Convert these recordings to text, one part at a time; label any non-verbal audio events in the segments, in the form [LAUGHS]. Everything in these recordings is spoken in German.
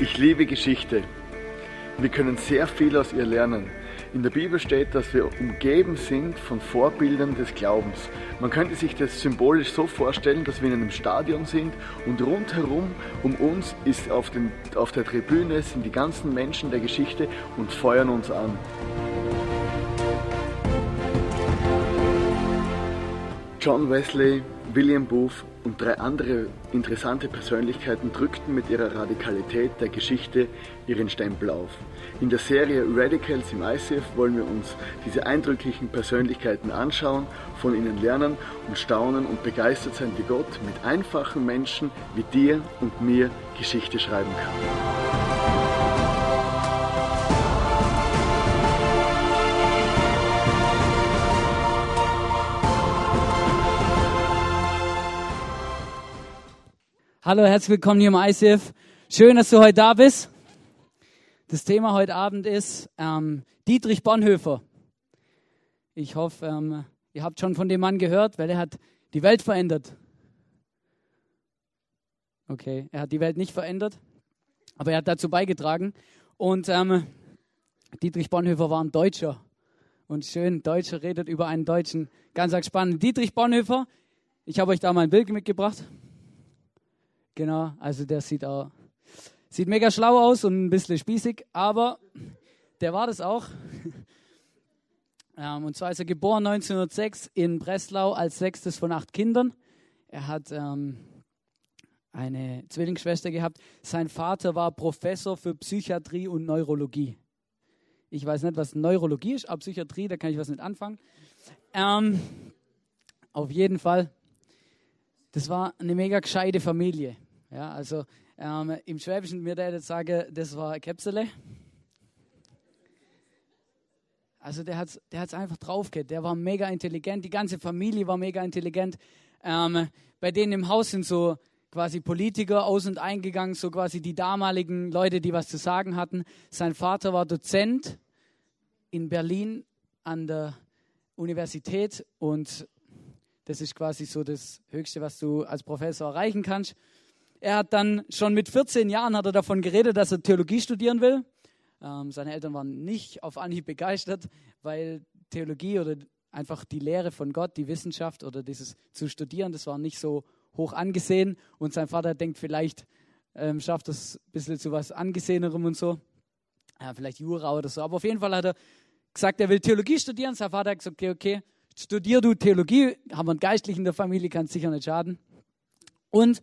Ich liebe Geschichte. Wir können sehr viel aus ihr lernen. In der Bibel steht, dass wir umgeben sind von Vorbildern des Glaubens. Man könnte sich das symbolisch so vorstellen, dass wir in einem Stadion sind und rundherum um uns ist auf, den, auf der Tribüne sind die ganzen Menschen der Geschichte und feuern uns an. John Wesley, William Booth und drei andere interessante Persönlichkeiten drückten mit ihrer Radikalität der Geschichte ihren Stempel auf. In der Serie Radicals im ICF wollen wir uns diese eindrücklichen Persönlichkeiten anschauen, von ihnen lernen und staunen und begeistert sein, wie Gott mit einfachen Menschen wie dir und mir Geschichte schreiben kann. Hallo, herzlich willkommen hier im ICF. Schön, dass du heute da bist. Das Thema heute Abend ist ähm, Dietrich Bonhoeffer. Ich hoffe, ähm, ihr habt schon von dem Mann gehört, weil er hat die Welt verändert. Okay, er hat die Welt nicht verändert, aber er hat dazu beigetragen. Und ähm, Dietrich Bonhoeffer war ein Deutscher. Und schön, Deutscher redet über einen Deutschen. Ganz spannend. Dietrich Bonhoeffer, ich habe euch da mal ein Bild mitgebracht. Genau, also der sieht auch, sieht mega schlau aus und ein bisschen spießig, aber der war das auch. [LAUGHS] Ähm, und zwar ist er geboren 1906 in Breslau als sechstes von acht Kindern. Er hat ähm, eine Zwillingsschwester gehabt. Sein Vater war Professor für Psychiatrie und Neurologie. Ich weiß nicht, was Neurologie ist, aber Psychiatrie, da kann ich was mit anfangen. Ähm, auf jeden Fall, das war eine mega gescheite Familie. Ja, also ähm, im Schwäbischen, mir der jetzt sagen, das war Käpsele. Also der hat es der hat's einfach drauf gehabt. Der war mega intelligent, die ganze Familie war mega intelligent. Ähm, bei denen im Haus sind so quasi Politiker aus und eingegangen, so quasi die damaligen Leute, die was zu sagen hatten. Sein Vater war Dozent in Berlin an der Universität und das ist quasi so das Höchste, was du als Professor erreichen kannst. Er hat dann schon mit 14 Jahren hat er davon geredet, dass er Theologie studieren will. Ähm, seine Eltern waren nicht auf Anhieb begeistert, weil Theologie oder einfach die Lehre von Gott, die Wissenschaft oder dieses zu studieren, das war nicht so hoch angesehen. Und sein Vater denkt, vielleicht ähm, schafft das ein bisschen zu was Angesehenerem und so. Ja, vielleicht Jura oder so. Aber auf jeden Fall hat er gesagt, er will Theologie studieren. Sein Vater hat gesagt, okay, okay, studier du Theologie. Haben wir einen Geistlichen in der Familie, kann sicher nicht schaden. Und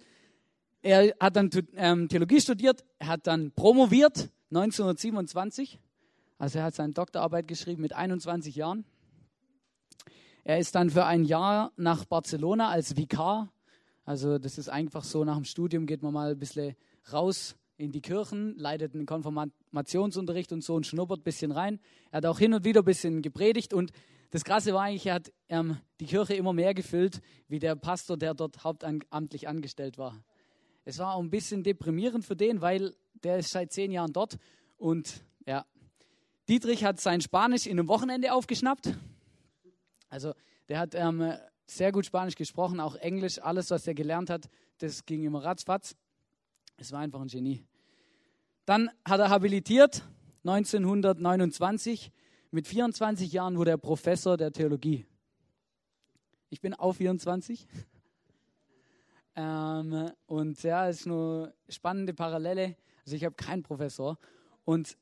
er hat dann ähm, Theologie studiert, er hat dann promoviert 1927. Also er hat seine Doktorarbeit geschrieben mit 21 Jahren. Er ist dann für ein Jahr nach Barcelona als Vikar. Also das ist einfach so, nach dem Studium geht man mal ein bisschen raus in die Kirchen, leitet einen Konfirmationsunterricht und so und schnuppert ein bisschen rein. Er hat auch hin und wieder ein bisschen gepredigt und das Krasse war eigentlich, er hat ähm, die Kirche immer mehr gefüllt, wie der Pastor, der dort hauptamtlich angestellt war. Es war auch ein bisschen deprimierend für den, weil der ist seit zehn Jahren dort und ja, Dietrich hat sein Spanisch in einem Wochenende aufgeschnappt. Also der hat ähm, sehr gut Spanisch gesprochen, auch Englisch, alles, was er gelernt hat, das ging immer ratzfatz. Es war einfach ein Genie. Dann hat er habilitiert 1929. Mit 24 Jahren wurde er Professor der Theologie. Ich bin auch 24. Ähm, und ja, es ist eine spannende Parallele. Also ich habe keinen Professor. Und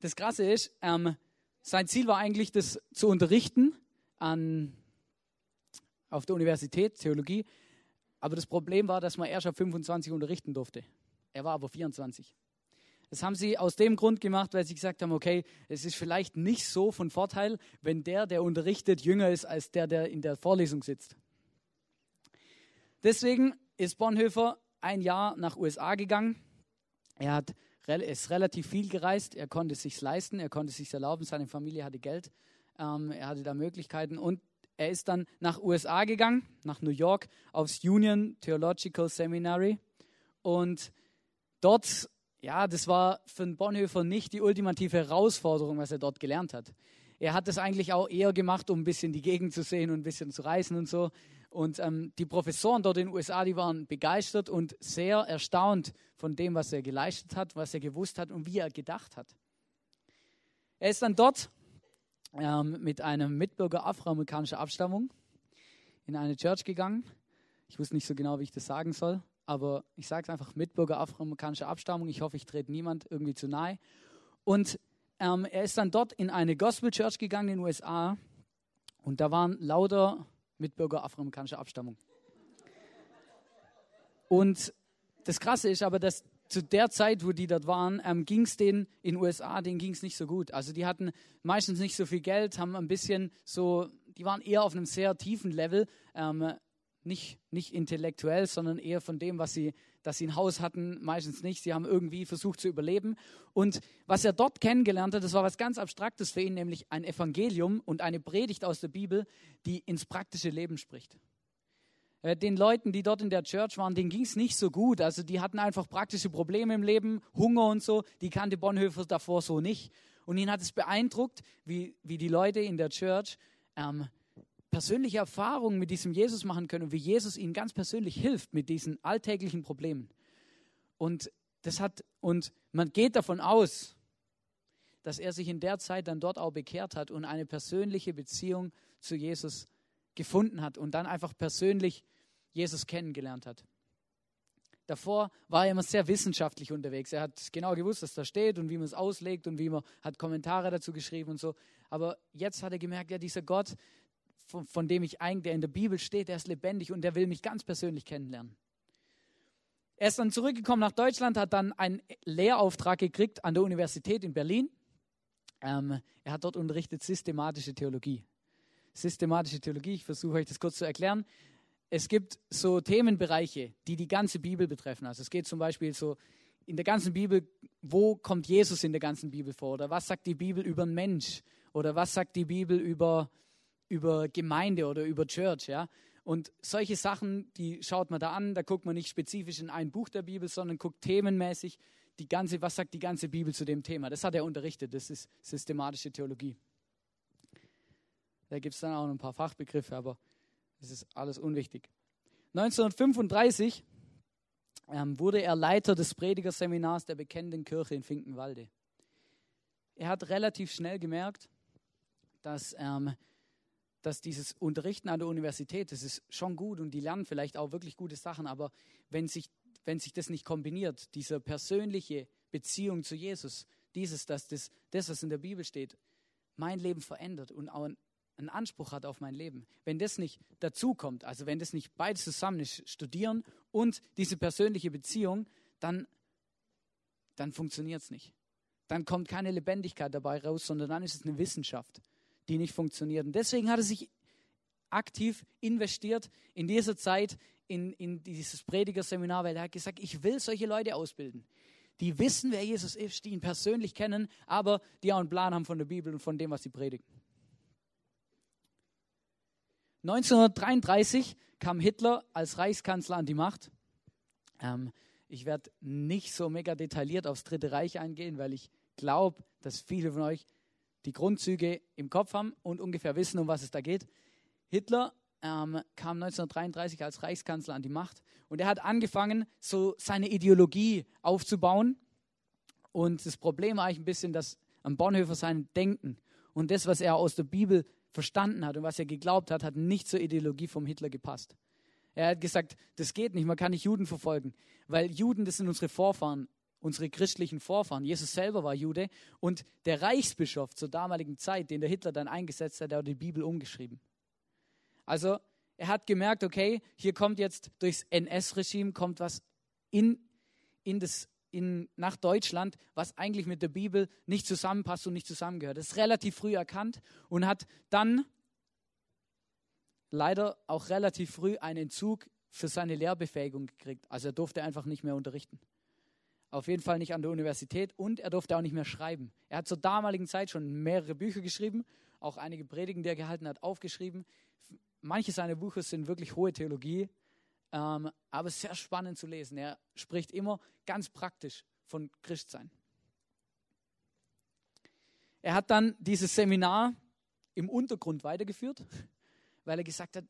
das Krasse ist, ähm, sein Ziel war eigentlich, das zu unterrichten an, auf der Universität, Theologie. Aber das Problem war, dass man erst ab 25 unterrichten durfte. Er war aber 24. Das haben sie aus dem Grund gemacht, weil sie gesagt haben, okay, es ist vielleicht nicht so von Vorteil, wenn der, der unterrichtet, jünger ist als der, der in der Vorlesung sitzt. Deswegen ist Bonhoeffer ein Jahr nach USA gegangen. Er hat, ist relativ viel gereist. Er konnte es sich leisten. Er konnte es sich erlauben. Seine Familie hatte Geld. Ähm, er hatte da Möglichkeiten. Und er ist dann nach USA gegangen, nach New York, aufs Union Theological Seminary. Und dort, ja, das war für Bonhoeffer nicht die ultimative Herausforderung, was er dort gelernt hat. Er hat das eigentlich auch eher gemacht, um ein bisschen die Gegend zu sehen und ein bisschen zu reisen und so. Und ähm, die Professoren dort in den USA, die waren begeistert und sehr erstaunt von dem, was er geleistet hat, was er gewusst hat und wie er gedacht hat. Er ist dann dort ähm, mit einem Mitbürger afroamerikanischer Abstammung in eine Church gegangen. Ich wusste nicht so genau, wie ich das sagen soll, aber ich sage es einfach, Mitbürger afroamerikanischer Abstammung. Ich hoffe, ich trete niemand irgendwie zu nahe. Und ähm, er ist dann dort in eine Gospel Church gegangen in den USA und da waren lauter Mitbürger afroamerikanischer Abstammung. Und das Krasse ist aber, dass zu der Zeit, wo die dort waren, ähm, ging es denen in den USA, denen ging es nicht so gut. Also die hatten meistens nicht so viel Geld, haben ein bisschen so, die waren eher auf einem sehr tiefen Level, ähm, nicht, nicht intellektuell, sondern eher von dem, was sie, dass sie ein Haus hatten, meistens nicht. Sie haben irgendwie versucht zu überleben. Und was er dort kennengelernt hat, das war was ganz Abstraktes für ihn, nämlich ein Evangelium und eine Predigt aus der Bibel, die ins praktische Leben spricht. Äh, den Leuten, die dort in der Church waren, denen ging es nicht so gut. Also die hatten einfach praktische Probleme im Leben, Hunger und so. Die kannte Bonhoeffer davor so nicht. Und ihn hat es beeindruckt, wie, wie die Leute in der Church ähm, persönliche Erfahrungen mit diesem Jesus machen können und wie Jesus ihnen ganz persönlich hilft mit diesen alltäglichen Problemen. Und das hat, und man geht davon aus, dass er sich in der Zeit dann dort auch bekehrt hat und eine persönliche Beziehung zu Jesus gefunden hat und dann einfach persönlich Jesus kennengelernt hat. Davor war er immer sehr wissenschaftlich unterwegs. Er hat genau gewusst, was da steht und wie man es auslegt und wie man hat Kommentare dazu geschrieben und so. Aber jetzt hat er gemerkt, ja, dieser Gott, von, von dem ich eigentlich, der in der Bibel steht, der ist lebendig und der will mich ganz persönlich kennenlernen. Er ist dann zurückgekommen nach Deutschland, hat dann einen Lehrauftrag gekriegt an der Universität in Berlin. Ähm, er hat dort unterrichtet systematische Theologie. Systematische Theologie, ich versuche euch das kurz zu erklären. Es gibt so Themenbereiche, die die ganze Bibel betreffen. Also es geht zum Beispiel so in der ganzen Bibel, wo kommt Jesus in der ganzen Bibel vor? Oder was sagt die Bibel über einen Mensch? Oder was sagt die Bibel über über Gemeinde oder über Church, ja. Und solche Sachen, die schaut man da an, da guckt man nicht spezifisch in ein Buch der Bibel, sondern guckt themenmäßig die ganze, was sagt die ganze Bibel zu dem Thema. Das hat er unterrichtet, das ist systematische Theologie. Da gibt es dann auch noch ein paar Fachbegriffe, aber das ist alles unwichtig. 1935 ähm, wurde er Leiter des Predigerseminars der Bekennenden Kirche in Finkenwalde. Er hat relativ schnell gemerkt, dass ähm, dass dieses Unterrichten an der Universität, das ist schon gut und die lernen vielleicht auch wirklich gute Sachen, aber wenn sich, wenn sich das nicht kombiniert, diese persönliche Beziehung zu Jesus, dieses, dass das, das, was in der Bibel steht, mein Leben verändert und auch einen Anspruch hat auf mein Leben. Wenn das nicht dazu kommt, also wenn das nicht beides zusammen ist, studieren und diese persönliche Beziehung, dann, dann funktioniert es nicht. Dann kommt keine Lebendigkeit dabei raus, sondern dann ist es eine Wissenschaft die nicht funktionierten. Deswegen hat er sich aktiv investiert in dieser Zeit in, in dieses Predigerseminar, weil er hat gesagt, ich will solche Leute ausbilden, die wissen, wer Jesus ist, die ihn persönlich kennen, aber die auch einen Plan haben von der Bibel und von dem, was sie predigen. 1933 kam Hitler als Reichskanzler an die Macht. Ähm, ich werde nicht so mega detailliert aufs Dritte Reich eingehen, weil ich glaube, dass viele von euch die Grundzüge im Kopf haben und ungefähr wissen, um was es da geht. Hitler ähm, kam 1933 als Reichskanzler an die Macht und er hat angefangen, so seine Ideologie aufzubauen. Und das Problem war eigentlich ein bisschen, dass am Bonhoeffer sein Denken und das, was er aus der Bibel verstanden hat und was er geglaubt hat, hat nicht zur Ideologie vom Hitler gepasst. Er hat gesagt, das geht nicht, man kann nicht Juden verfolgen, weil Juden, das sind unsere Vorfahren unsere christlichen Vorfahren. Jesus selber war Jude und der Reichsbischof zur damaligen Zeit, den der Hitler dann eingesetzt hat, der hat die Bibel umgeschrieben. Also er hat gemerkt, okay, hier kommt jetzt durchs NS-Regime kommt was in, in das, in, nach Deutschland, was eigentlich mit der Bibel nicht zusammenpasst und nicht zusammengehört. Das ist relativ früh erkannt und hat dann leider auch relativ früh einen Entzug für seine Lehrbefähigung gekriegt. Also er durfte einfach nicht mehr unterrichten. Auf jeden Fall nicht an der Universität und er durfte auch nicht mehr schreiben. Er hat zur damaligen Zeit schon mehrere Bücher geschrieben, auch einige Predigen, die er gehalten hat, aufgeschrieben. Manche seiner Bücher sind wirklich hohe Theologie, ähm, aber sehr spannend zu lesen. Er spricht immer ganz praktisch von Christsein. Er hat dann dieses Seminar im Untergrund weitergeführt, weil er gesagt hat,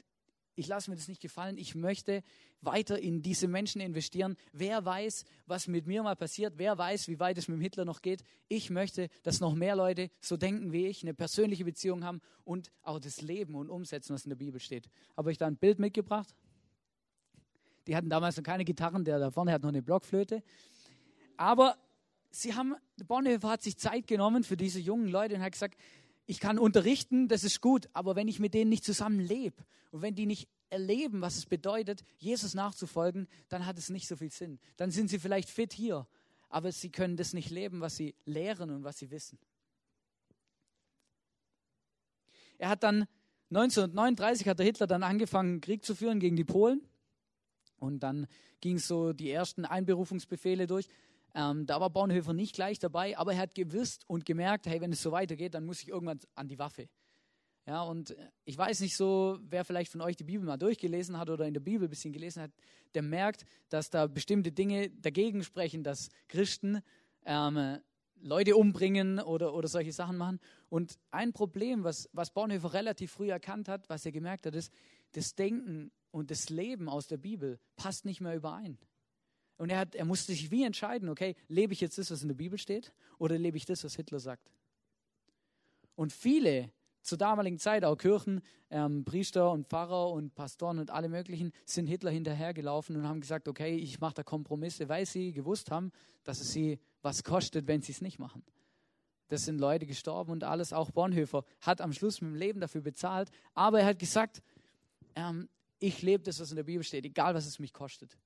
ich lasse mir das nicht gefallen, ich möchte weiter in diese Menschen investieren. Wer weiß, was mit mir mal passiert, wer weiß, wie weit es mit dem Hitler noch geht. Ich möchte, dass noch mehr Leute so denken wie ich, eine persönliche Beziehung haben und auch das Leben und umsetzen, was in der Bibel steht. Habe ich da ein Bild mitgebracht? Die hatten damals noch keine Gitarren, der da vorne hat noch eine Blockflöte. Aber sie haben, Bonhoeffer hat sich Zeit genommen für diese jungen Leute und hat gesagt, ich kann unterrichten, das ist gut, aber wenn ich mit denen nicht zusammen lebe und wenn die nicht erleben, was es bedeutet, Jesus nachzufolgen, dann hat es nicht so viel Sinn. Dann sind sie vielleicht fit hier, aber sie können das nicht leben, was sie lehren und was sie wissen. Er hat dann 1939 hat der Hitler dann angefangen, Krieg zu führen gegen die Polen. Und dann ging so die ersten Einberufungsbefehle durch. Ähm, da war Bonhoeffer nicht gleich dabei, aber er hat gewusst und gemerkt, hey, wenn es so weitergeht, dann muss ich irgendwann an die Waffe. Ja, und äh, ich weiß nicht so, wer vielleicht von euch die Bibel mal durchgelesen hat oder in der Bibel ein bisschen gelesen hat, der merkt, dass da bestimmte Dinge dagegen sprechen, dass Christen ähm, Leute umbringen oder, oder solche Sachen machen. Und ein Problem, was, was Bonhoeffer relativ früh erkannt hat, was er gemerkt hat, ist, das Denken und das Leben aus der Bibel passt nicht mehr überein. Und er, hat, er musste sich wie entscheiden, okay, lebe ich jetzt das, was in der Bibel steht, oder lebe ich das, was Hitler sagt? Und viele zur damaligen Zeit, auch Kirchen, ähm, Priester und Pfarrer und Pastoren und alle möglichen, sind Hitler hinterhergelaufen und haben gesagt, okay, ich mache da Kompromisse, weil sie gewusst haben, dass es sie was kostet, wenn sie es nicht machen. Das sind Leute gestorben und alles. Auch Bonhoeffer hat am Schluss mit dem Leben dafür bezahlt. Aber er hat gesagt, ähm, ich lebe das, was in der Bibel steht, egal was es mich kostet.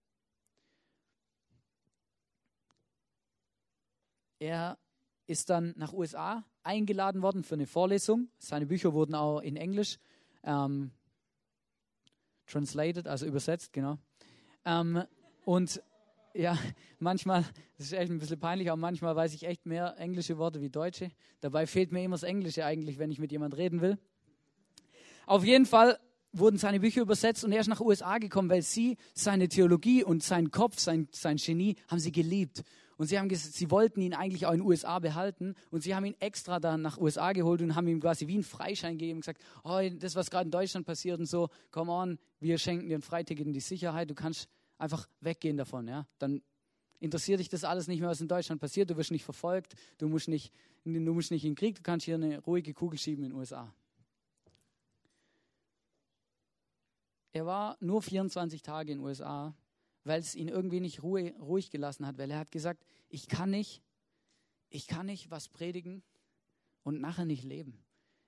Er ist dann nach USA eingeladen worden für eine Vorlesung. Seine Bücher wurden auch in Englisch ähm, translated, also übersetzt, genau. Ähm, und ja, [LAUGHS] manchmal, das ist echt ein bisschen peinlich, aber manchmal weiß ich echt mehr englische Worte wie deutsche. Dabei fehlt mir immer das Englische eigentlich, wenn ich mit jemand reden will. Auf jeden Fall wurden seine Bücher übersetzt und er ist nach USA gekommen, weil sie seine Theologie und sein Kopf, sein, sein Genie, haben sie geliebt. Und sie haben gesagt, sie wollten ihn eigentlich auch in den USA behalten. Und sie haben ihn extra dann nach USA geholt und haben ihm quasi wie einen Freischein gegeben und gesagt, oh, das, was gerade in Deutschland passiert und so, come on, wir schenken dir ein Freiticket in die Sicherheit, du kannst einfach weggehen davon, ja. Dann interessiert dich das alles nicht mehr, was in Deutschland passiert, du wirst nicht verfolgt, du musst nicht, du musst nicht in den Krieg, du kannst hier eine ruhige Kugel schieben in den USA. Er war nur 24 Tage in den USA weil es ihn irgendwie nicht Ruhe, ruhig gelassen hat, weil er hat gesagt, ich kann nicht, ich kann nicht was predigen und nachher nicht leben.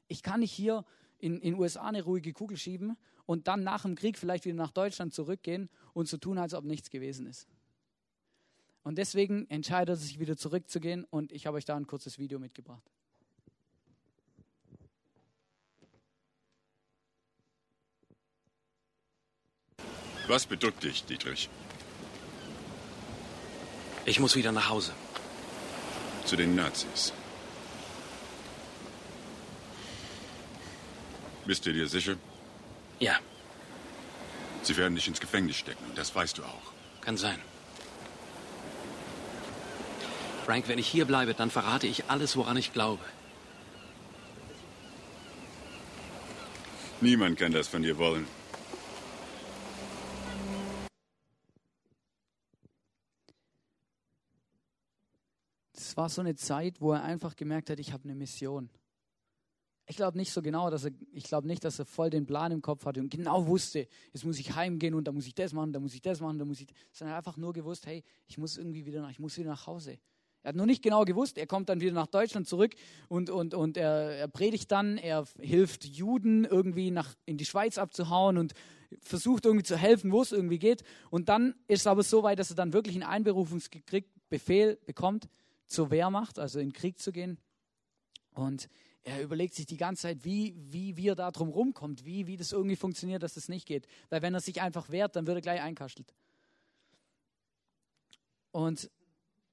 Ich kann nicht hier in den USA eine ruhige Kugel schieben und dann nach dem Krieg vielleicht wieder nach Deutschland zurückgehen und so tun, als ob nichts gewesen ist. Und deswegen entscheidet er sich wieder zurückzugehen und ich habe euch da ein kurzes Video mitgebracht. Was bedrückt dich, Dietrich? Ich muss wieder nach Hause. Zu den Nazis. Bist du dir sicher? Ja. Sie werden dich ins Gefängnis stecken, das weißt du auch. Kann sein. Frank, wenn ich hier bleibe, dann verrate ich alles, woran ich glaube. Niemand kann das von dir wollen. War so eine Zeit, wo er einfach gemerkt hat, ich habe eine Mission. Ich glaube nicht so genau, dass er, ich glaube nicht, dass er voll den Plan im Kopf hatte und genau wusste, jetzt muss ich heimgehen und da muss ich das machen, da muss ich das machen, da muss ich, sondern einfach nur gewusst, hey, ich muss irgendwie wieder nach, ich muss wieder nach Hause. Er hat nur nicht genau gewusst, er kommt dann wieder nach Deutschland zurück und, und, und er, er predigt dann, er hilft Juden irgendwie nach, in die Schweiz abzuhauen und versucht irgendwie zu helfen, wo es irgendwie geht. Und dann ist es aber so weit, dass er dann wirklich einen Einberufungsbefehl bekommt zur Wehrmacht, also in den Krieg zu gehen. Und er überlegt sich die ganze Zeit, wie, wie, wie er da drum rumkommt, wie, wie das irgendwie funktioniert, dass das nicht geht. Weil wenn er sich einfach wehrt, dann wird er gleich einkastelt. Und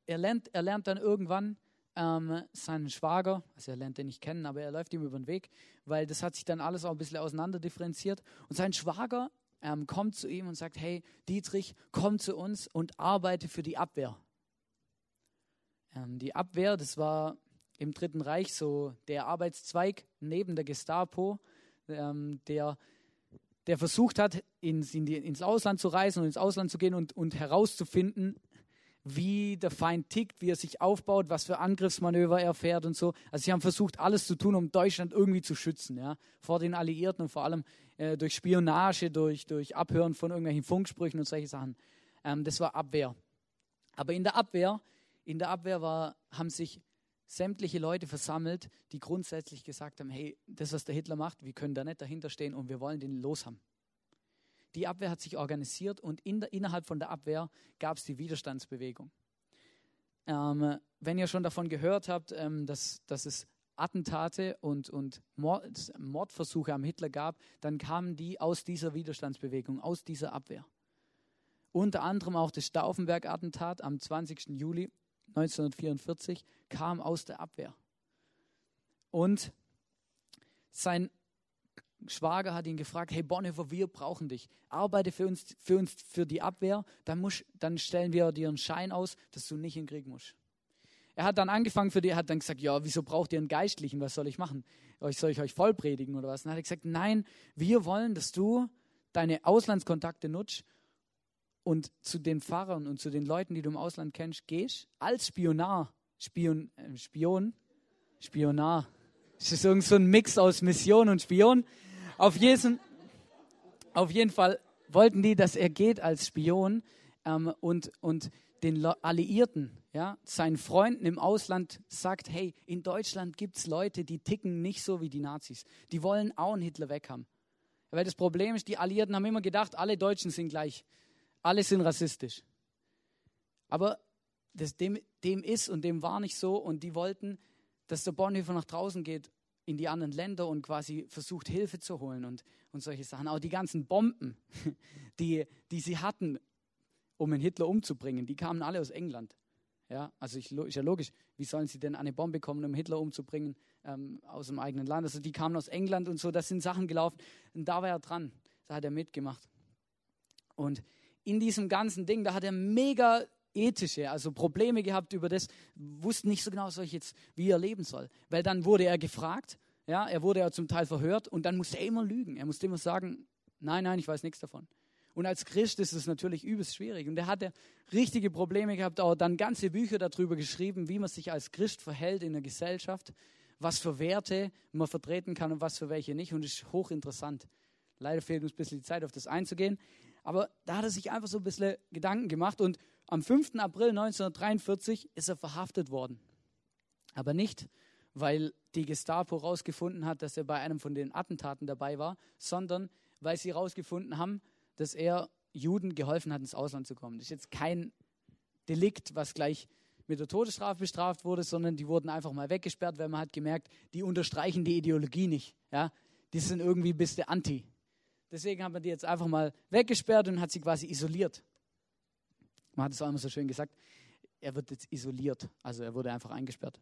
er lernt, er lernt dann irgendwann ähm, seinen Schwager, also er lernt den nicht kennen, aber er läuft ihm über den Weg, weil das hat sich dann alles auch ein bisschen auseinander differenziert. Und sein Schwager ähm, kommt zu ihm und sagt, hey Dietrich, komm zu uns und arbeite für die Abwehr. Ähm, die Abwehr, das war im Dritten Reich so der Arbeitszweig neben der Gestapo, ähm, der der versucht hat, ins, in die, ins Ausland zu reisen und ins Ausland zu gehen und, und herauszufinden, wie der Feind tickt, wie er sich aufbaut, was für Angriffsmanöver er fährt und so. Also sie haben versucht, alles zu tun, um Deutschland irgendwie zu schützen, ja, vor den Alliierten und vor allem äh, durch Spionage, durch, durch Abhören von irgendwelchen Funksprüchen und solche Sachen. Ähm, das war Abwehr. Aber in der Abwehr, in der Abwehr war, haben sich sämtliche Leute versammelt, die grundsätzlich gesagt haben, hey, das, was der Hitler macht, wir können da nicht dahinter stehen und wir wollen den loshaben. Die Abwehr hat sich organisiert und in der, innerhalb von der Abwehr gab es die Widerstandsbewegung. Ähm, wenn ihr schon davon gehört habt, ähm, dass, dass es Attentate und, und Mord, Mordversuche am Hitler gab, dann kamen die aus dieser Widerstandsbewegung, aus dieser Abwehr. Unter anderem auch das Stauffenberg-Attentat am 20. Juli 1944 kam aus der Abwehr. Und sein Schwager hat ihn gefragt, hey Bonhoeffer, wir brauchen dich. Arbeite für uns, für uns, für die Abwehr, dann, musst, dann stellen wir dir einen Schein aus, dass du nicht in den Krieg musst. Er hat dann angefangen für die, hat dann gesagt, ja, wieso braucht ihr einen Geistlichen, was soll ich machen? Soll ich euch voll predigen oder was? Dann hat er gesagt, nein, wir wollen, dass du deine Auslandskontakte nutzt und zu den Pfarrern und zu den Leuten, die du im Ausland kennst, gehst, als Spionar, Spion, äh, Spion, Spionar, das ist irgend so ein Mix aus Mission und Spion, auf jeden, auf jeden Fall wollten die, dass er geht als Spion ähm, und, und den Alliierten, ja, seinen Freunden im Ausland sagt, hey, in Deutschland gibt es Leute, die ticken nicht so wie die Nazis. Die wollen auch einen Hitler weghaben. Weil das Problem ist, die Alliierten haben immer gedacht, alle Deutschen sind gleich. Alle sind rassistisch. Aber das, dem, dem ist und dem war nicht so und die wollten, dass der Bonhoeffer nach draußen geht in die anderen Länder und quasi versucht, Hilfe zu holen und, und solche Sachen. Auch die ganzen Bomben, [LAUGHS] die, die sie hatten, um einen Hitler umzubringen, die kamen alle aus England. Ja, also ich, ist ja logisch, wie sollen sie denn eine Bombe bekommen, um Hitler umzubringen ähm, aus dem eigenen Land? Also die kamen aus England und so, das sind Sachen gelaufen. Und da war er dran, da hat er mitgemacht. Und in diesem ganzen Ding, da hat er mega ethische, also Probleme gehabt über das, wusste nicht so genau, was ich jetzt, wie er leben soll. Weil dann wurde er gefragt, ja, er wurde ja zum Teil verhört und dann musste er immer lügen. Er musste immer sagen, nein, nein, ich weiß nichts davon. Und als Christ ist es natürlich übelst schwierig. Und er hatte richtige Probleme gehabt, auch dann ganze Bücher darüber geschrieben, wie man sich als Christ verhält in der Gesellschaft, was für Werte man vertreten kann und was für welche nicht. Und es ist hochinteressant. Leider fehlt uns ein bisschen die Zeit, auf das einzugehen. Aber da hat er sich einfach so ein bisschen Gedanken gemacht und am 5. April 1943 ist er verhaftet worden. Aber nicht, weil die Gestapo herausgefunden hat, dass er bei einem von den Attentaten dabei war, sondern weil sie herausgefunden haben, dass er Juden geholfen hat, ins Ausland zu kommen. Das ist jetzt kein Delikt, was gleich mit der Todesstrafe bestraft wurde, sondern die wurden einfach mal weggesperrt, weil man hat gemerkt, die unterstreichen die Ideologie nicht. Ja? Die sind irgendwie ein bisschen anti. Deswegen hat man die jetzt einfach mal weggesperrt und hat sie quasi isoliert. Man hat es auch immer so schön gesagt, er wird jetzt isoliert, also er wurde einfach eingesperrt.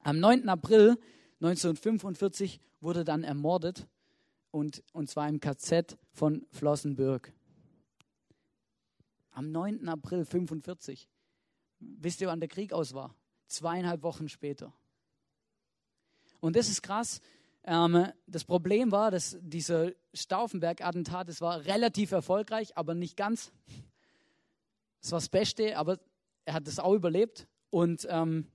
Am 9. April 1945 wurde dann ermordet und, und zwar im KZ von Flossenbürg. Am 9. April 1945. Wisst ihr, wann der Krieg aus war? Zweieinhalb Wochen später. Und das ist krass. Ähm, das Problem war, dass dieser Stauffenberg-Attentat, das war relativ erfolgreich, aber nicht ganz. Das war das Beste, aber er hat das auch überlebt. Und, ähm,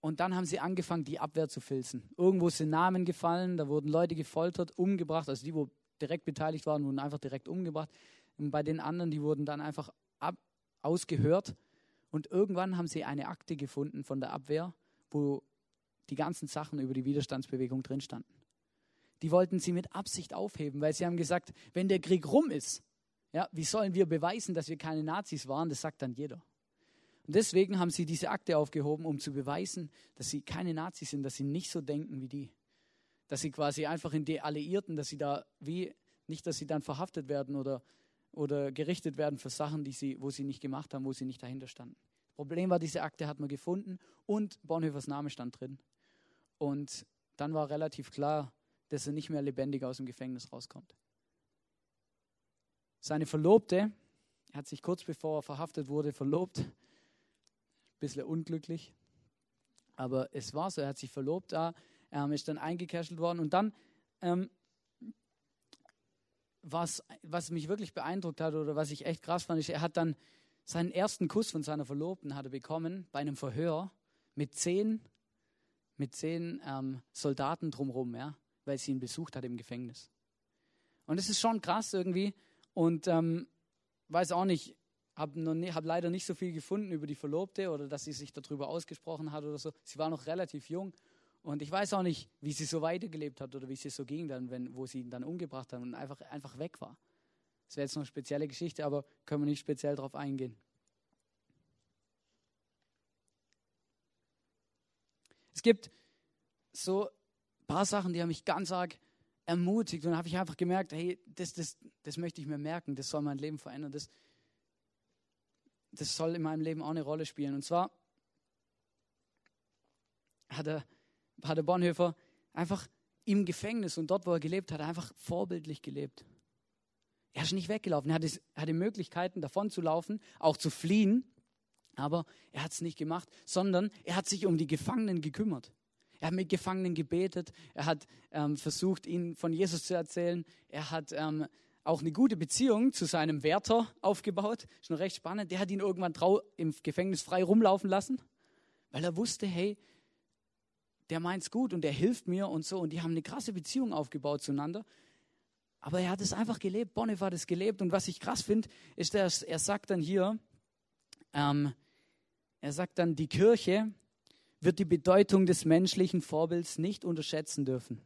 und dann haben sie angefangen, die Abwehr zu filzen. Irgendwo sind Namen gefallen, da wurden Leute gefoltert, umgebracht. Also die, wo direkt beteiligt waren, wurden einfach direkt umgebracht. Und bei den anderen, die wurden dann einfach ab, ausgehört. Und irgendwann haben sie eine Akte gefunden von der Abwehr, wo die ganzen Sachen über die Widerstandsbewegung drin standen. Die wollten sie mit Absicht aufheben, weil sie haben gesagt, wenn der Krieg rum ist, ja, wie sollen wir beweisen, dass wir keine Nazis waren? Das sagt dann jeder. Und deswegen haben sie diese Akte aufgehoben, um zu beweisen, dass sie keine Nazis sind, dass sie nicht so denken wie die. Dass sie quasi einfach in die Alliierten, dass sie da wie, nicht, dass sie dann verhaftet werden oder, oder gerichtet werden für Sachen, die sie, wo sie nicht gemacht haben, wo sie nicht dahinter standen. Problem war, diese Akte hat man gefunden und Bonhoeffers Name stand drin. Und dann war relativ klar, dass er nicht mehr lebendig aus dem Gefängnis rauskommt. Seine Verlobte, er hat sich kurz bevor er verhaftet wurde verlobt, bisschen unglücklich, aber es war so, er hat sich verlobt da, ähm, ist dann eingecashelt worden. Und dann ähm, was, was mich wirklich beeindruckt hat oder was ich echt krass fand, ist, er hat dann seinen ersten Kuss von seiner Verlobten hatte bekommen bei einem Verhör mit zehn, mit zehn ähm, Soldaten drumherum, ja, weil sie ihn besucht hat im Gefängnis. Und es ist schon krass irgendwie. Und ähm, weiß auch nicht, habe hab leider nicht so viel gefunden über die Verlobte oder dass sie sich darüber ausgesprochen hat oder so. Sie war noch relativ jung. Und ich weiß auch nicht, wie sie so weitergelebt hat oder wie es so ging, dann, wenn, wo sie ihn dann umgebracht hat und einfach, einfach weg war. Das wäre jetzt noch eine spezielle Geschichte, aber können wir nicht speziell darauf eingehen. Es gibt so ein paar Sachen, die haben mich ganz arg ermutigt und habe ich einfach gemerkt, hey, das, das, das möchte ich mir merken, das soll mein Leben verändern, das, das soll in meinem Leben auch eine Rolle spielen. Und zwar hat er Pater Bonhoeffer einfach im Gefängnis und dort, wo er gelebt hat, einfach vorbildlich gelebt. Er ist nicht weggelaufen. Er hatte, hatte Möglichkeiten, davon zu laufen, auch zu fliehen. Aber er hat es nicht gemacht, sondern er hat sich um die Gefangenen gekümmert. Er hat mit Gefangenen gebetet. Er hat ähm, versucht, ihnen von Jesus zu erzählen. Er hat ähm, auch eine gute Beziehung zu seinem Wärter aufgebaut. Ist noch recht spannend. Der hat ihn irgendwann im Gefängnis frei rumlaufen lassen, weil er wusste, hey, der meint's gut und der hilft mir und so. Und die haben eine krasse Beziehung aufgebaut zueinander. Aber er hat es einfach gelebt. Bonhoeffer hat es gelebt. Und was ich krass finde, ist, dass er sagt dann hier, ähm, er sagt dann, die Kirche wird die Bedeutung des menschlichen Vorbilds nicht unterschätzen dürfen.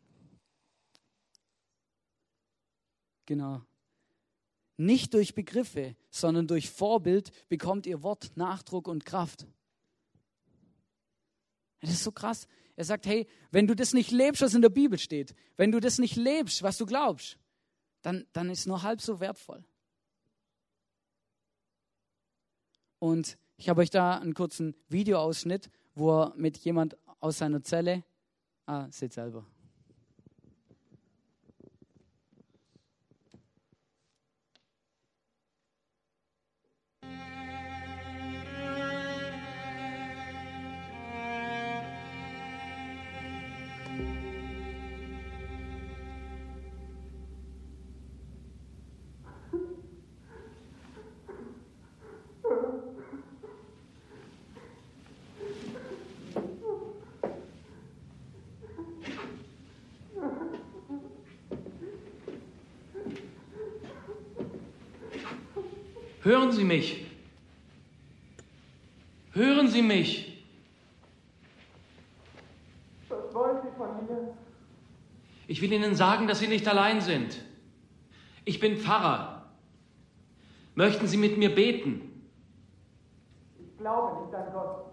Genau. Nicht durch Begriffe, sondern durch Vorbild bekommt ihr Wort Nachdruck und Kraft. Das ist so krass. Er sagt, hey, wenn du das nicht lebst, was in der Bibel steht, wenn du das nicht lebst, was du glaubst, dann, dann ist es nur halb so wertvoll. Und ich habe euch da einen kurzen Videoausschnitt, wo er mit jemand aus seiner Zelle, ah, seht selber. Hören Sie mich. Hören Sie mich. Was wollen Sie von mir? Ich will Ihnen sagen, dass Sie nicht allein sind. Ich bin Pfarrer. Möchten Sie mit mir beten? Ich glaube nicht an Gott.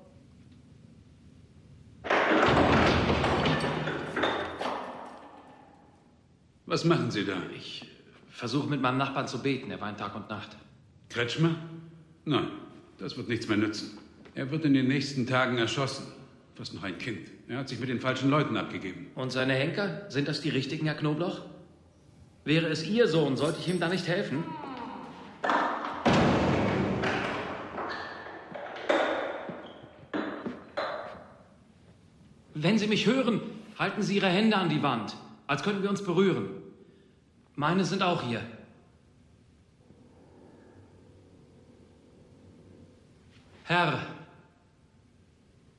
Was machen Sie da? Ich versuche mit meinem Nachbarn zu beten. Er weint Tag und Nacht. Kretschmer? Nein, das wird nichts mehr nützen. Er wird in den nächsten Tagen erschossen. Fast noch ein Kind. Er hat sich mit den falschen Leuten abgegeben. Und seine Henker? Sind das die richtigen, Herr Knobloch? Wäre es Ihr Sohn, sollte ich ihm da nicht helfen? Wenn Sie mich hören, halten Sie Ihre Hände an die Wand, als könnten wir uns berühren. Meine sind auch hier. Herr,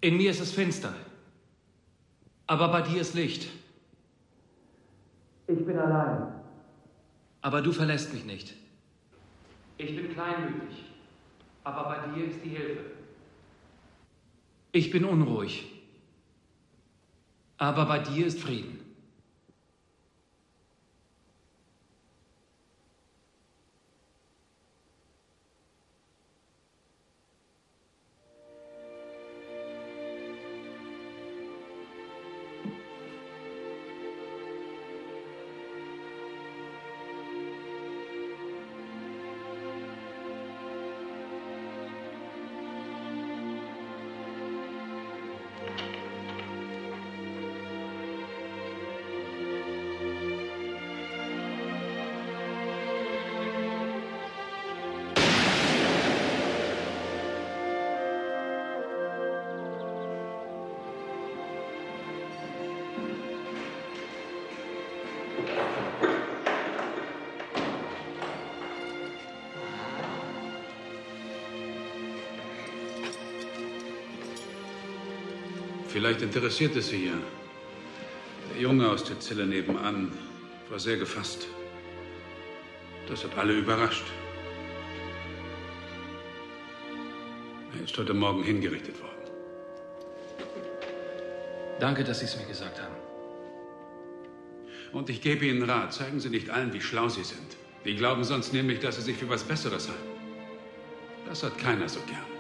in mir ist es finster, aber bei dir ist Licht. Ich bin allein. Aber du verlässt mich nicht. Ich bin kleinmütig, aber bei dir ist die Hilfe. Ich bin unruhig, aber bei dir ist Frieden. Vielleicht interessiert es Sie ja. Der Junge aus der Zelle nebenan war sehr gefasst. Das hat alle überrascht. Er ist heute Morgen hingerichtet worden. Danke, dass Sie es mir gesagt haben. Und ich gebe Ihnen Rat, zeigen Sie nicht allen, wie schlau Sie sind. Die glauben sonst nämlich, dass Sie sich für was Besseres halten. Das hat keiner so gern.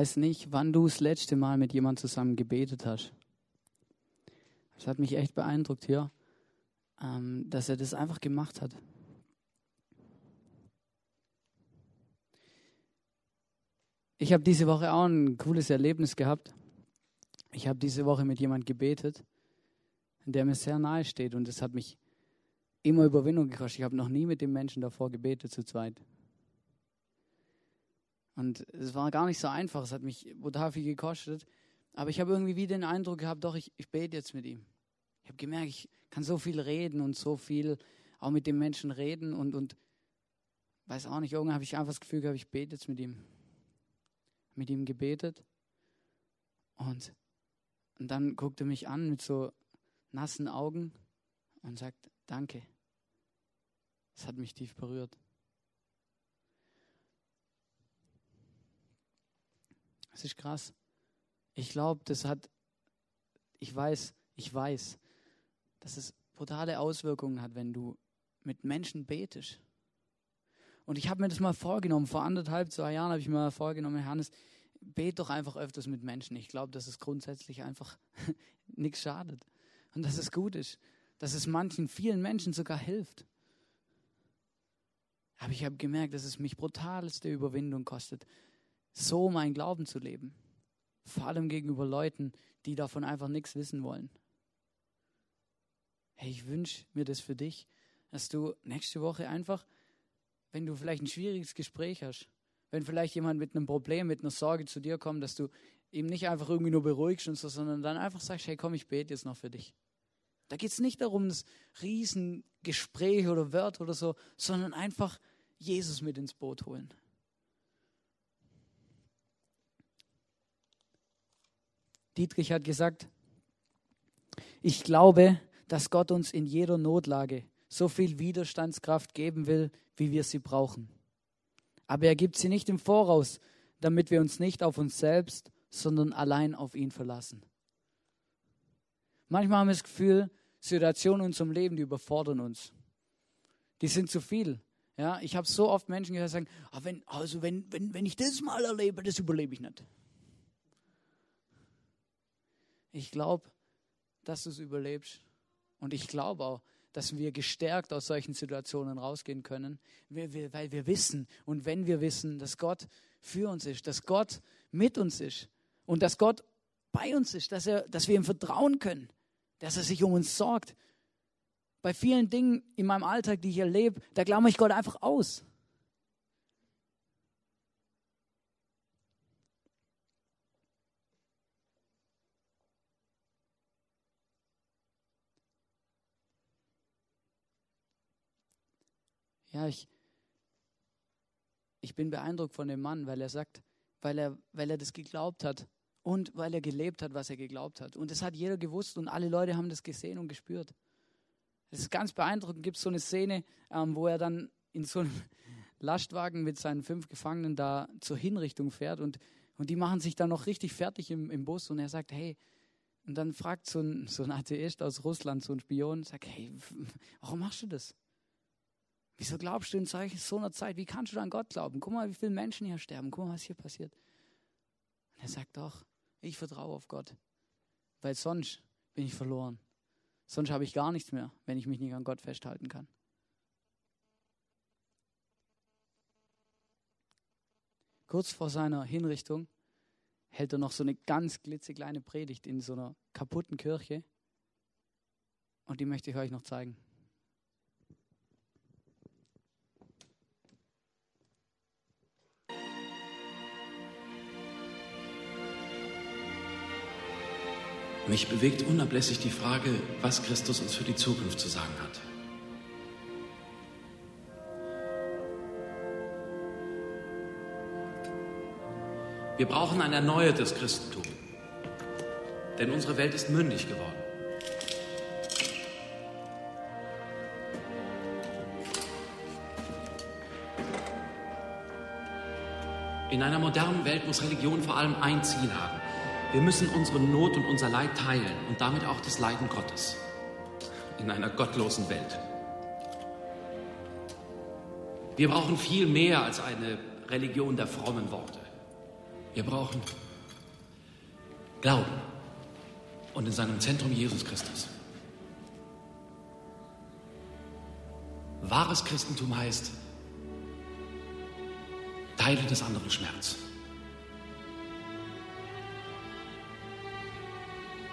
Weiß nicht, wann du das letzte Mal mit jemandem zusammen gebetet hast. Das hat mich echt beeindruckt hier, ähm, dass er das einfach gemacht hat. Ich habe diese Woche auch ein cooles Erlebnis gehabt. Ich habe diese Woche mit jemandem gebetet, der mir sehr nahe steht und das hat mich immer Überwindung gekostet. Ich habe noch nie mit dem Menschen davor gebetet zu zweit. Und es war gar nicht so einfach, es hat mich brutal viel gekostet. Aber ich habe irgendwie wieder den Eindruck gehabt, doch, ich, ich bete jetzt mit ihm. Ich habe gemerkt, ich kann so viel reden und so viel auch mit dem Menschen reden und, und weiß auch nicht, irgendwann habe ich einfach das Gefühl gehabt, ich bete jetzt mit ihm. Mit ihm gebetet. Und, und dann guckt er mich an mit so nassen Augen und sagt, danke. Das hat mich tief berührt. Das ist krass. Ich glaube, das hat, ich weiß, ich weiß, dass es brutale Auswirkungen hat, wenn du mit Menschen betest. Und ich habe mir das mal vorgenommen, vor anderthalb, zwei Jahren habe ich mir mal vorgenommen, Hannes, bet doch einfach öfters mit Menschen. Ich glaube, dass es grundsätzlich einfach [LAUGHS] nichts schadet. Und dass es gut ist. Dass es manchen, vielen Menschen sogar hilft. Aber ich habe gemerkt, dass es mich brutalste Überwindung kostet, so mein Glauben zu leben. Vor allem gegenüber Leuten, die davon einfach nichts wissen wollen. Hey, ich wünsche mir das für dich, dass du nächste Woche einfach, wenn du vielleicht ein schwieriges Gespräch hast, wenn vielleicht jemand mit einem Problem, mit einer Sorge zu dir kommt, dass du ihm nicht einfach irgendwie nur beruhigst und so, sondern dann einfach sagst, hey komm, ich bete jetzt noch für dich. Da geht es nicht darum, das Riesengespräch oder Wörter oder so, sondern einfach Jesus mit ins Boot holen. Dietrich hat gesagt, ich glaube, dass Gott uns in jeder Notlage so viel Widerstandskraft geben will, wie wir sie brauchen. Aber er gibt sie nicht im Voraus, damit wir uns nicht auf uns selbst, sondern allein auf ihn verlassen. Manchmal haben wir das Gefühl, Situationen in unserem Leben, die überfordern uns. Die sind zu viel. Ja, ich habe so oft Menschen gehört sagen, ah, wenn, also wenn, wenn, wenn ich das mal erlebe, das überlebe ich nicht. Ich glaube, dass du es überlebst. Und ich glaube auch, dass wir gestärkt aus solchen Situationen rausgehen können, weil wir wissen und wenn wir wissen, dass Gott für uns ist, dass Gott mit uns ist und dass Gott bei uns ist, dass, er, dass wir ihm vertrauen können, dass er sich um uns sorgt. Bei vielen Dingen in meinem Alltag, die ich erlebe, da glaube ich Gott einfach aus. Ja, ich, ich bin beeindruckt von dem Mann, weil er sagt, weil er, weil er das geglaubt hat und weil er gelebt hat, was er geglaubt hat. Und das hat jeder gewusst und alle Leute haben das gesehen und gespürt. Es ist ganz beeindruckend. Gibt so eine Szene, ähm, wo er dann in so einem [LAUGHS] Lastwagen mit seinen fünf Gefangenen da zur Hinrichtung fährt und, und die machen sich dann noch richtig fertig im, im Bus und er sagt, hey, und dann fragt so ein, so ein Atheist aus Russland, so ein Spion, sagt, hey, warum machst du das? Wieso glaubst du in solch, so einer Zeit, wie kannst du an Gott glauben? Guck mal, wie viele Menschen hier sterben. Guck mal, was hier passiert. Und er sagt doch, ich vertraue auf Gott. Weil sonst bin ich verloren. Sonst habe ich gar nichts mehr, wenn ich mich nicht an Gott festhalten kann. Kurz vor seiner Hinrichtung hält er noch so eine ganz klitzekleine Predigt in so einer kaputten Kirche. Und die möchte ich euch noch zeigen. Mich bewegt unablässig die Frage, was Christus uns für die Zukunft zu sagen hat. Wir brauchen ein erneuertes Christentum, denn unsere Welt ist mündig geworden. In einer modernen Welt muss Religion vor allem ein Ziel haben. Wir müssen unsere Not und unser Leid teilen und damit auch das Leiden Gottes. In einer gottlosen Welt. Wir brauchen viel mehr als eine Religion der frommen Worte. Wir brauchen Glauben und in seinem Zentrum Jesus Christus. Wahres Christentum heißt, teile des anderen Schmerz.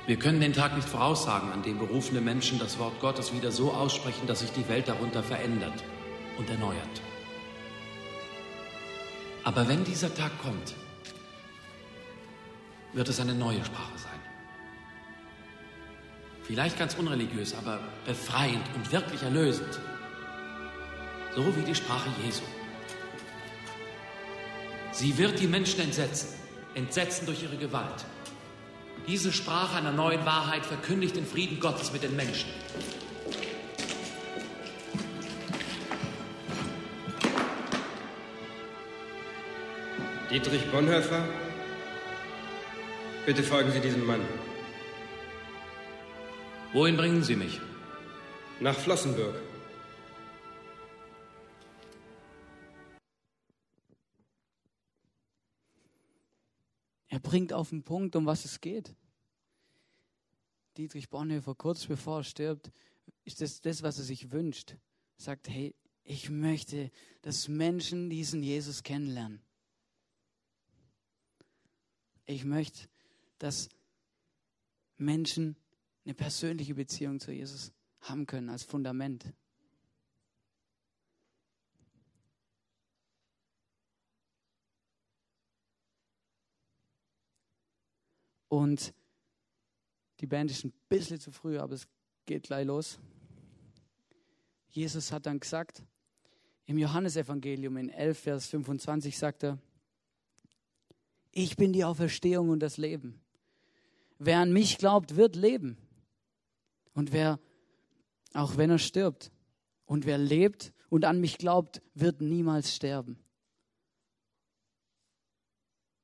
Wir können den Tag nicht voraussagen, an dem berufene Menschen das Wort Gottes wieder so aussprechen, dass sich die Welt darunter verändert und erneuert. Aber wenn dieser Tag kommt, wird es eine neue Sprache sein. Vielleicht ganz unreligiös, aber befreiend und wirklich erlösend. So wie die Sprache Jesu. Sie wird die Menschen entsetzen, entsetzen durch ihre Gewalt. Diese Sprache einer neuen Wahrheit verkündigt den Frieden Gottes mit den Menschen. Dietrich Bonhoeffer, bitte folgen Sie diesem Mann. Wohin bringen Sie mich? Nach Flossenburg. Er bringt auf den Punkt, um was es geht. Dietrich Bonhoeffer, kurz bevor er stirbt, ist das das, was er sich wünscht. Sagt, hey, ich möchte, dass Menschen diesen Jesus kennenlernen. Ich möchte, dass Menschen eine persönliche Beziehung zu Jesus haben können als Fundament. Und die Band ist ein bisschen zu früh, aber es geht gleich los. Jesus hat dann gesagt, im Johannesevangelium in 11, Vers 25 sagt er, ich bin die Auferstehung und das Leben. Wer an mich glaubt, wird leben. Und wer, auch wenn er stirbt, und wer lebt und an mich glaubt, wird niemals sterben.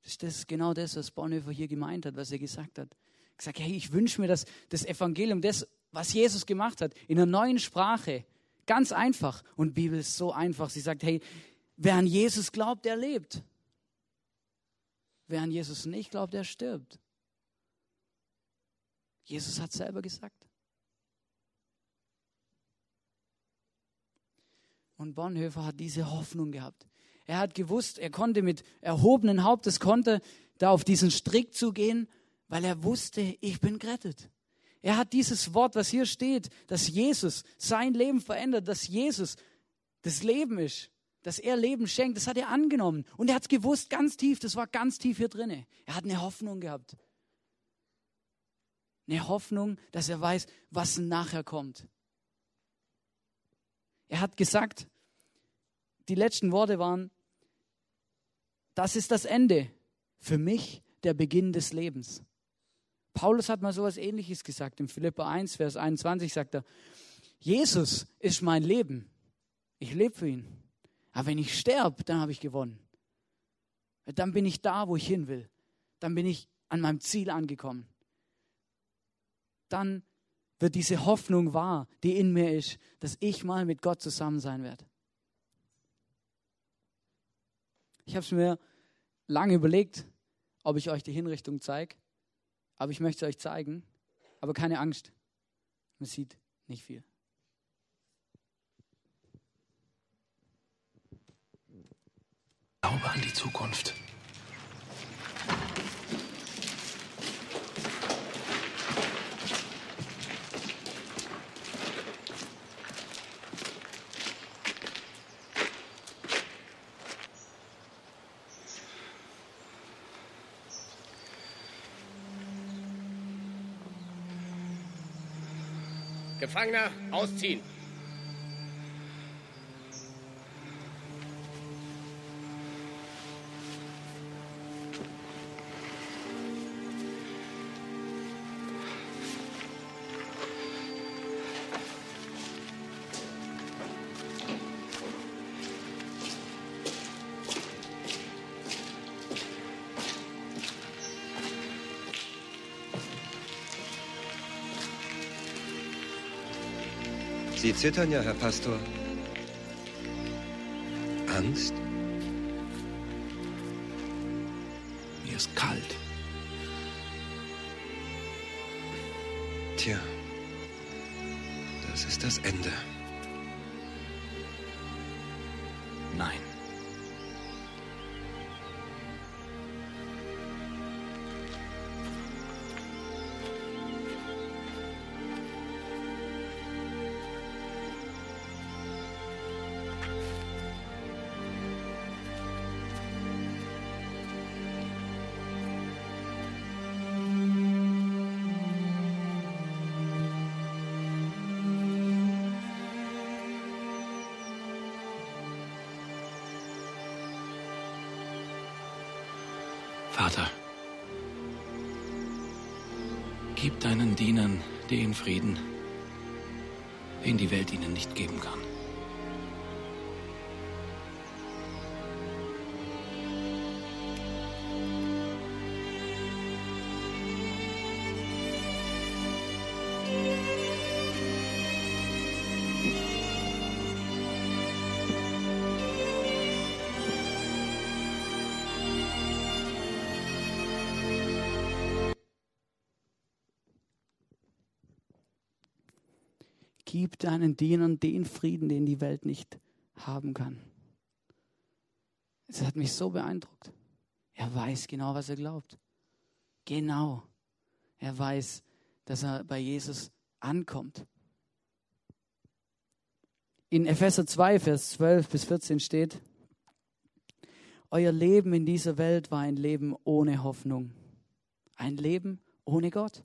Das ist genau das, was Bonhoeffer hier gemeint hat, was er gesagt hat. Er gesagt, hey, ich wünsche mir, dass das Evangelium, das, was Jesus gemacht hat, in einer neuen Sprache, ganz einfach. Und Bibel ist so einfach. Sie sagt, hey, wer an Jesus glaubt, der lebt. Wer an Jesus nicht glaubt, der stirbt. Jesus hat selber gesagt. Und Bonhoeffer hat diese Hoffnung gehabt. Er hat gewusst, er konnte mit erhobenen Hauptes konnte da auf diesen Strick zugehen, weil er wusste, ich bin gerettet. Er hat dieses Wort, was hier steht, dass Jesus sein Leben verändert, dass Jesus das Leben ist, dass er Leben schenkt, das hat er angenommen. Und er hat es gewusst, ganz tief, das war ganz tief hier drinne. Er hat eine Hoffnung gehabt. Eine Hoffnung, dass er weiß, was nachher kommt. Er hat gesagt, die letzten Worte waren, das ist das Ende. Für mich der Beginn des Lebens. Paulus hat mal so etwas ähnliches gesagt. In Philippa 1, Vers 21 sagt er, Jesus ist mein Leben. Ich lebe für ihn. Aber wenn ich sterbe, dann habe ich gewonnen. Dann bin ich da, wo ich hin will. Dann bin ich an meinem Ziel angekommen. Dann wird diese Hoffnung wahr, die in mir ist, dass ich mal mit Gott zusammen sein werde. Ich habe es mir lange überlegt, ob ich euch die Hinrichtung zeige, aber ich möchte es euch zeigen. Aber keine Angst, man sieht nicht viel. Glaube an die Zukunft. Gefangener, ausziehen. Sie zittern ja, Herr Pastor. Angst? Mir ist kalt. Tja, das ist das Ende. Frieden, den die Welt ihnen nicht geben kann. Gib deinen Dienern den Frieden, den die Welt nicht haben kann. Es hat mich so beeindruckt. Er weiß genau, was er glaubt. Genau. Er weiß, dass er bei Jesus ankommt. In Epheser 2, Vers 12 bis 14 steht, Euer Leben in dieser Welt war ein Leben ohne Hoffnung. Ein Leben ohne Gott.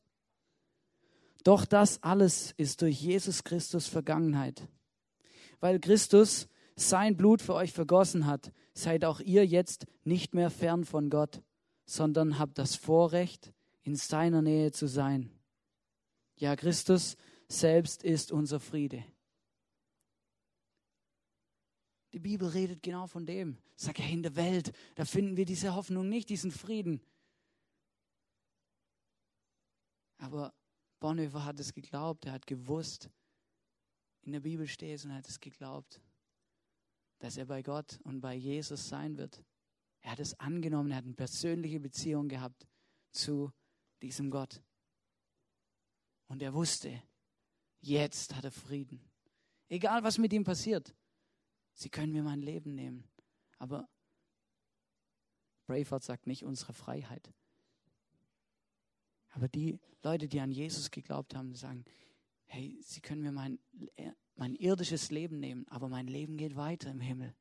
Doch das alles ist durch Jesus Christus Vergangenheit. Weil Christus sein Blut für euch vergossen hat, seid auch ihr jetzt nicht mehr fern von Gott, sondern habt das Vorrecht, in seiner Nähe zu sein. Ja, Christus selbst ist unser Friede. Die Bibel redet genau von dem. Sag ja, in der Welt, da finden wir diese Hoffnung nicht, diesen Frieden. Aber Bonhoeffer hat es geglaubt, er hat gewusst, in der Bibel steht es und er hat es geglaubt, dass er bei Gott und bei Jesus sein wird. Er hat es angenommen, er hat eine persönliche Beziehung gehabt zu diesem Gott. Und er wusste, jetzt hat er Frieden. Egal was mit ihm passiert, sie können mir mein Leben nehmen. Aber Braveheart sagt nicht unsere Freiheit. Aber die Leute, die an Jesus geglaubt haben, sagen, hey, sie können mir mein, mein irdisches Leben nehmen, aber mein Leben geht weiter im Himmel.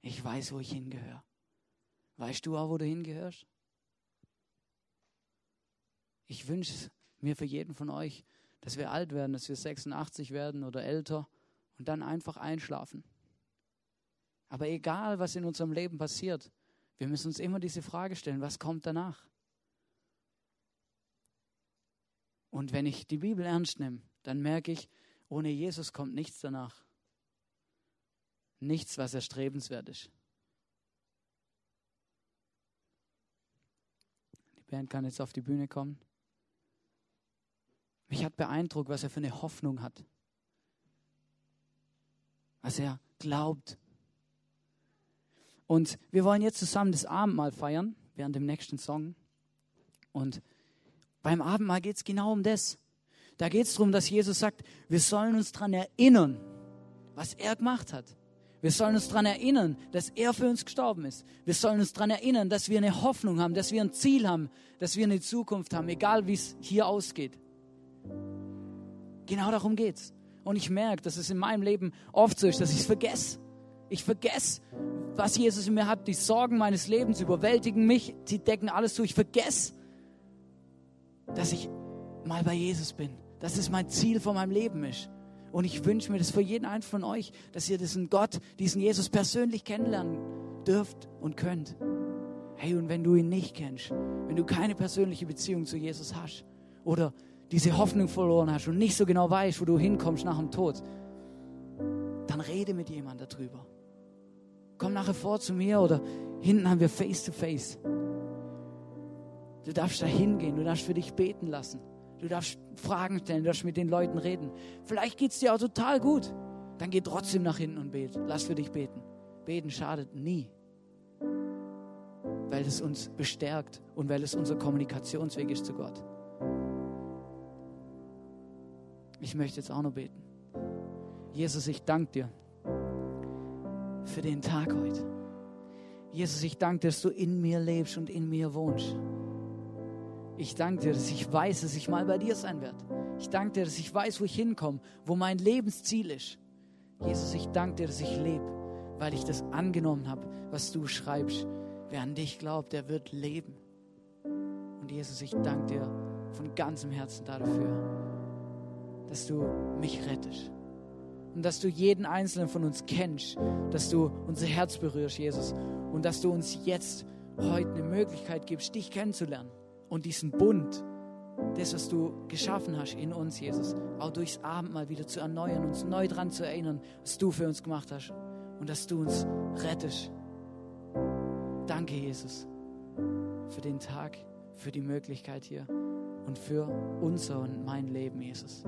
Ich weiß, wo ich hingehöre. Weißt du auch, wo du hingehörst? Ich wünsche mir für jeden von euch, dass wir alt werden, dass wir 86 werden oder älter und dann einfach einschlafen. Aber egal, was in unserem Leben passiert, wir müssen uns immer diese Frage stellen, was kommt danach? Und wenn ich die Bibel ernst nehme, dann merke ich, ohne Jesus kommt nichts danach. Nichts, was erstrebenswert ist. Die Band kann jetzt auf die Bühne kommen. Mich hat beeindruckt, was er für eine Hoffnung hat. Was er glaubt. Und wir wollen jetzt zusammen das Abendmahl feiern, während dem nächsten Song. Und beim Abendmahl geht es genau um das. Da geht es darum, dass Jesus sagt, wir sollen uns daran erinnern, was er gemacht hat. Wir sollen uns daran erinnern, dass er für uns gestorben ist. Wir sollen uns daran erinnern, dass wir eine Hoffnung haben, dass wir ein Ziel haben, dass wir eine Zukunft haben, egal wie es hier ausgeht. Genau darum geht es. Und ich merke, dass es in meinem Leben oft so ist, dass ich es vergesse. Ich vergesse, was Jesus in mir hat. Die Sorgen meines Lebens überwältigen mich. Sie decken alles zu. Ich vergesse, dass ich mal bei Jesus bin, dass es mein Ziel von meinem Leben ist. Und ich wünsche mir das für jeden einen von euch, dass ihr diesen Gott, diesen Jesus persönlich kennenlernen dürft und könnt. Hey, und wenn du ihn nicht kennst, wenn du keine persönliche Beziehung zu Jesus hast oder diese Hoffnung verloren hast und nicht so genau weißt, wo du hinkommst nach dem Tod, dann rede mit jemandem darüber. Komm nachher vor zu mir oder hinten haben wir Face to Face. Du darfst da hingehen, du darfst für dich beten lassen. Du darfst Fragen stellen, du darfst mit den Leuten reden. Vielleicht geht es dir auch total gut. Dann geh trotzdem nach hinten und bete. Lass für dich beten. Beten schadet nie. Weil es uns bestärkt und weil es unser Kommunikationsweg ist zu Gott. Ich möchte jetzt auch noch beten. Jesus, ich danke dir für den Tag heute. Jesus, ich danke dir, dass du in mir lebst und in mir wohnst. Ich danke dir, dass ich weiß, dass ich mal bei dir sein werde. Ich danke dir, dass ich weiß, wo ich hinkomme, wo mein Lebensziel ist. Jesus, ich danke dir, dass ich lebe, weil ich das angenommen habe, was du schreibst. Wer an dich glaubt, der wird leben. Und Jesus, ich danke dir von ganzem Herzen dafür, dass du mich rettest. Und dass du jeden einzelnen von uns kennst, dass du unser Herz berührst, Jesus. Und dass du uns jetzt heute eine Möglichkeit gibst, dich kennenzulernen und diesen Bund, das, was du geschaffen hast in uns, Jesus, auch durchs Abendmahl wieder zu erneuern, uns neu daran zu erinnern, was du für uns gemacht hast und dass du uns rettest. Danke, Jesus, für den Tag, für die Möglichkeit hier und für unser und mein Leben, Jesus.